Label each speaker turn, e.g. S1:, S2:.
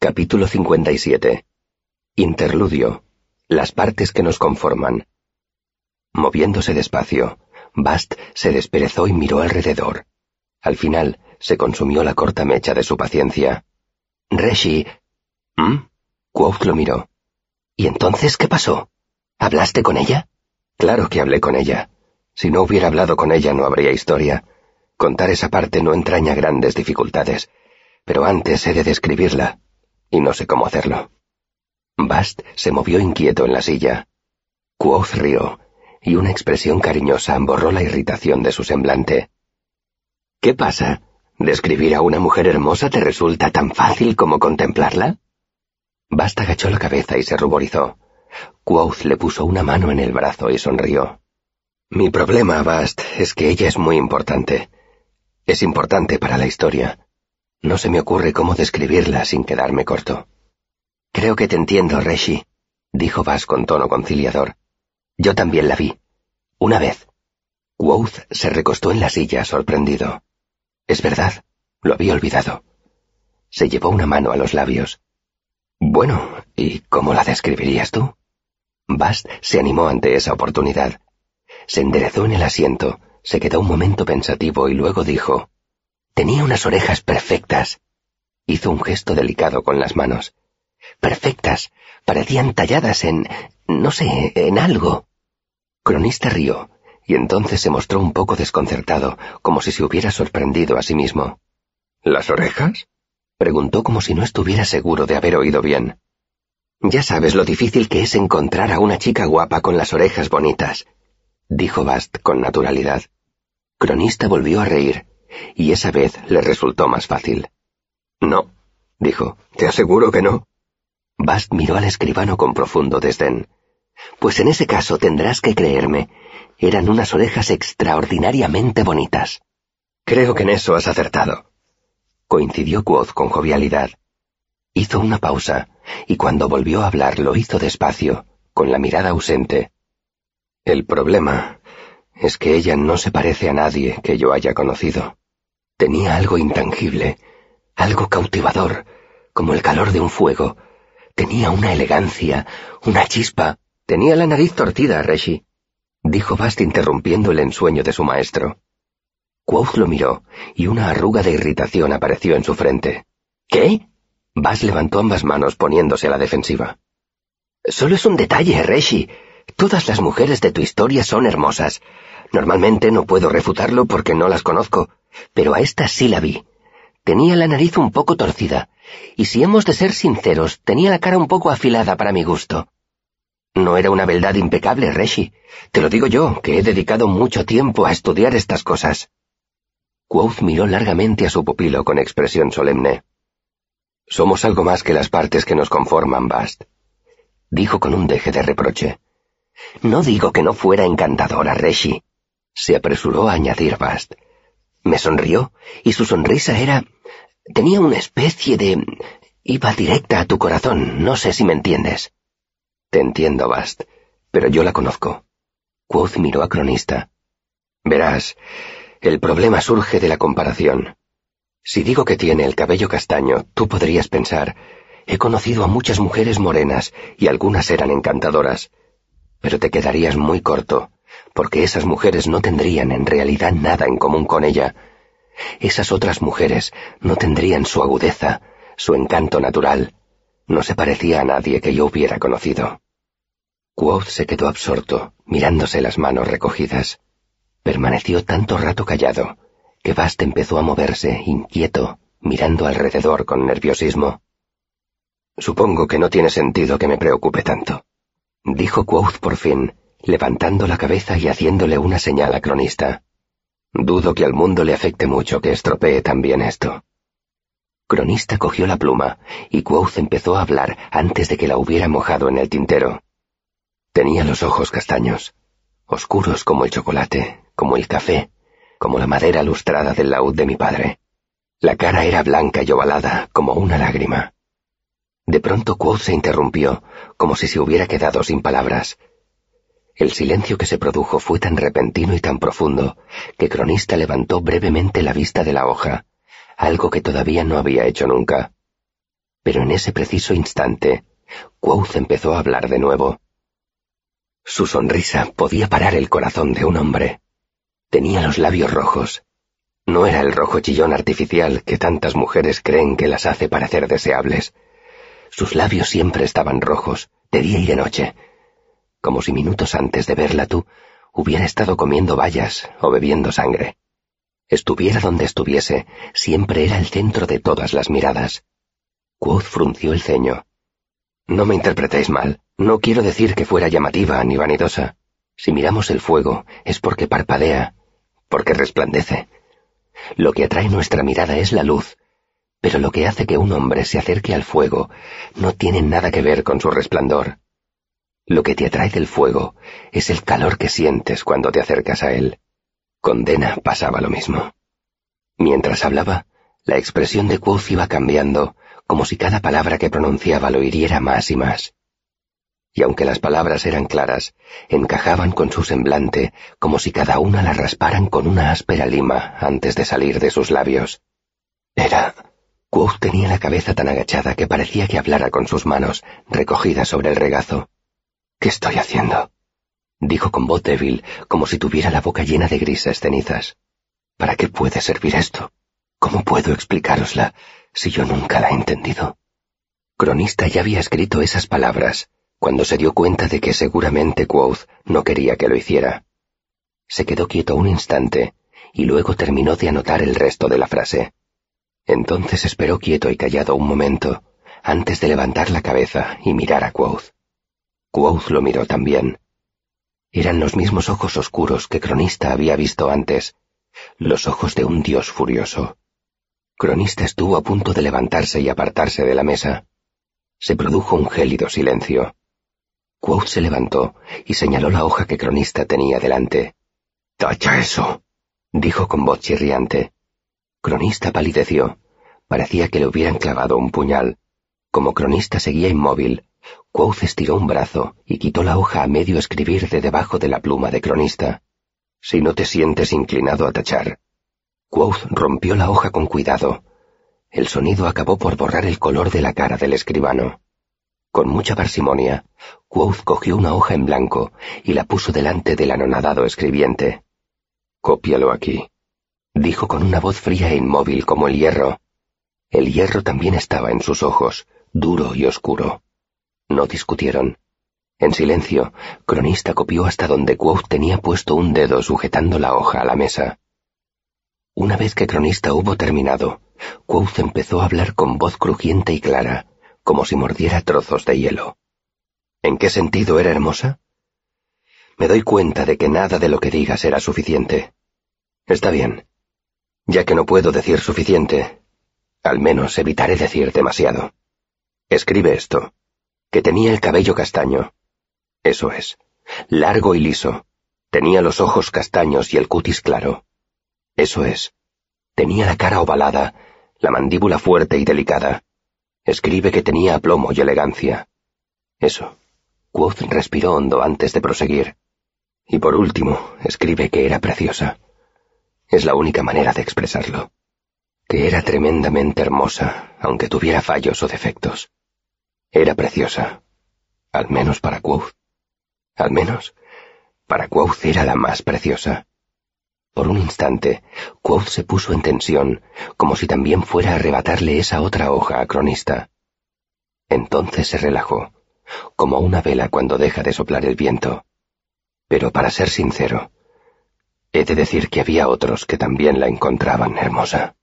S1: Capítulo 57. Interludio. Las partes que nos conforman. Moviéndose despacio, Bast se desperezó y miró alrededor. Al final, se consumió la corta mecha de su paciencia. Reshi. ¿Mm? Quoth lo miró. ¿Y entonces qué pasó? ¿Hablaste con ella? Claro que hablé con ella. Si no hubiera hablado con ella no habría historia. Contar esa parte no entraña grandes dificultades, pero antes he de describirla, y no sé cómo hacerlo. Bast se movió inquieto en la silla. Quoth rió, y una expresión cariñosa borró la irritación de su semblante. ¿Qué pasa? ¿Describir a una mujer hermosa te resulta tan fácil como contemplarla? Bast agachó la cabeza y se ruborizó. Quoth le puso una mano en el brazo y sonrió. Mi problema, Bast, es que ella es muy importante. Es importante para la historia. No se me ocurre cómo describirla sin quedarme corto. Creo que te entiendo, Reshi, dijo Bast con tono conciliador. Yo también la vi. Una vez. Quoth se recostó en la silla, sorprendido. Es verdad, lo había olvidado. Se llevó una mano a los labios. Bueno, ¿y cómo la describirías tú? Bast se animó ante esa oportunidad. Se enderezó en el asiento, se quedó un momento pensativo y luego dijo, Tenía unas orejas perfectas. Hizo un gesto delicado con las manos. Perfectas. Parecían talladas en... no sé, en algo. Cronista rió, y entonces se mostró un poco desconcertado, como si se hubiera sorprendido a sí mismo. ¿Las orejas? preguntó como si no estuviera seguro de haber oído bien. Ya sabes lo difícil que es encontrar a una chica guapa con las orejas bonitas, dijo Bast con naturalidad. Cronista volvió a reír, y esa vez le resultó más fácil. No, dijo, te aseguro que no. Bast miró al escribano con profundo desdén. Pues en ese caso tendrás que creerme. Eran unas orejas extraordinariamente bonitas. Creo que en eso has acertado. Coincidió Quoth con jovialidad. Hizo una pausa, y cuando volvió a hablar lo hizo despacio, con la mirada ausente. El problema es que ella no se parece a nadie que yo haya conocido. Tenía algo intangible, algo cautivador, como el calor de un fuego. Tenía una elegancia, una chispa. Tenía la nariz torcida, Reshi, dijo Bast interrumpiendo el ensueño de su maestro. Quoth lo miró, y una arruga de irritación apareció en su frente. ¿Qué? Bast levantó ambas manos poniéndose a la defensiva. Solo es un detalle, Reshi. Todas las mujeres de tu historia son hermosas. Normalmente no puedo refutarlo porque no las conozco, pero a esta sí la vi. Tenía la nariz un poco torcida, y si hemos de ser sinceros, tenía la cara un poco afilada para mi gusto. No era una beldad impecable, Reshi. Te lo digo yo, que he dedicado mucho tiempo a estudiar estas cosas. Quoth miró largamente a su pupilo con expresión solemne. Somos algo más que las partes que nos conforman, Bast. Dijo con un deje de reproche. No digo que no fuera encantadora, Reshi. Se apresuró a añadir Bast. Me sonrió, y su sonrisa era... tenía una especie de... iba directa a tu corazón, no sé si me entiendes. Te entiendo, Bast, pero yo la conozco. Quoth miró a Cronista. Verás, el problema surge de la comparación. Si digo que tiene el cabello castaño, tú podrías pensar, he conocido a muchas mujeres morenas y algunas eran encantadoras, pero te quedarías muy corto, porque esas mujeres no tendrían en realidad nada en común con ella. Esas otras mujeres no tendrían su agudeza, su encanto natural. No se parecía a nadie que yo hubiera conocido. Quoth se quedó absorto, mirándose las manos recogidas. Permaneció tanto rato callado, que Bast empezó a moverse, inquieto, mirando alrededor con nerviosismo. Supongo que no tiene sentido que me preocupe tanto dijo Quoth por fin, levantando la cabeza y haciéndole una señal a Cronista. Dudo que al mundo le afecte mucho que estropee también esto. Cronista cogió la pluma, y Quoth empezó a hablar antes de que la hubiera mojado en el tintero. Tenía los ojos castaños, oscuros como el chocolate, como el café, como la madera lustrada del laúd de mi padre. La cara era blanca y ovalada, como una lágrima. De pronto Quoth se interrumpió, como si se hubiera quedado sin palabras. El silencio que se produjo fue tan repentino y tan profundo que Cronista levantó brevemente la vista de la hoja, algo que todavía no había hecho nunca. Pero en ese preciso instante, Quoth empezó a hablar de nuevo. Su sonrisa podía parar el corazón de un hombre. Tenía los labios rojos. No era el rojo chillón artificial que tantas mujeres creen que las hace parecer deseables. Sus labios siempre estaban rojos, de día y de noche, como si minutos antes de verla tú hubiera estado comiendo bayas o bebiendo sangre. Estuviera donde estuviese, siempre era el centro de todas las miradas. Quoth frunció el ceño. No me interpretéis mal, no quiero decir que fuera llamativa ni vanidosa. Si miramos el fuego es porque parpadea, porque resplandece. Lo que atrae nuestra mirada es la luz, pero lo que hace que un hombre se acerque al fuego no tiene nada que ver con su resplandor. Lo que te atrae del fuego es el calor que sientes cuando te acercas a él. Con Dena pasaba lo mismo. Mientras hablaba, la expresión de Quoth iba cambiando, como si cada palabra que pronunciaba lo hiriera más y más. Y aunque las palabras eran claras, encajaban con su semblante, como si cada una la rasparan con una áspera lima antes de salir de sus labios. Era... Quoth tenía la cabeza tan agachada que parecía que hablara con sus manos, recogidas sobre el regazo. ¿Qué estoy haciendo? dijo con voz débil, como si tuviera la boca llena de grises cenizas. ¿Para qué puede servir esto? ¿Cómo puedo explicárosla si yo nunca la he entendido? Cronista ya había escrito esas palabras cuando se dio cuenta de que seguramente Quoth no quería que lo hiciera. Se quedó quieto un instante y luego terminó de anotar el resto de la frase. Entonces esperó quieto y callado un momento antes de levantar la cabeza y mirar a Quoth. Quoth lo miró también. Eran los mismos ojos oscuros que Cronista había visto antes, los ojos de un dios furioso. Cronista estuvo a punto de levantarse y apartarse de la mesa. Se produjo un gélido silencio. Quoth se levantó y señaló la hoja que Cronista tenía delante. ¡Tacha eso! dijo con voz chirriante. Cronista palideció. Parecía que le hubieran clavado un puñal. Como Cronista seguía inmóvil, Quoth estiró un brazo y quitó la hoja a medio escribir de debajo de la pluma de cronista. Si no te sientes inclinado a tachar. Quoth rompió la hoja con cuidado. El sonido acabó por borrar el color de la cara del escribano. Con mucha parsimonia, Quoth cogió una hoja en blanco y la puso delante del anonadado escribiente. Cópialo aquí, dijo con una voz fría e inmóvil como el hierro. El hierro también estaba en sus ojos, duro y oscuro. No discutieron. En silencio, Cronista copió hasta donde Quoth tenía puesto un dedo sujetando la hoja a la mesa. Una vez que Cronista hubo terminado, Quoth empezó a hablar con voz crujiente y clara, como si mordiera trozos de hielo. ¿En qué sentido era hermosa? Me doy cuenta de que nada de lo que diga será suficiente. Está bien. Ya que no puedo decir suficiente, al menos evitaré decir demasiado. Escribe esto que tenía el cabello castaño. Eso es, largo y liso. Tenía los ojos castaños y el cutis claro. Eso es, tenía la cara ovalada, la mandíbula fuerte y delicada. Escribe que tenía aplomo y elegancia. Eso. Quoth respiró hondo antes de proseguir. Y por último, escribe que era preciosa. Es la única manera de expresarlo. Que era tremendamente hermosa, aunque tuviera fallos o defectos. Era preciosa, al menos para Quoth. Al menos, para Quoth era la más preciosa. Por un instante, Quoth se puso en tensión, como si también fuera a arrebatarle esa otra hoja a cronista. Entonces se relajó, como una vela cuando deja de soplar el viento. Pero para ser sincero, he de decir que había otros que también la encontraban hermosa.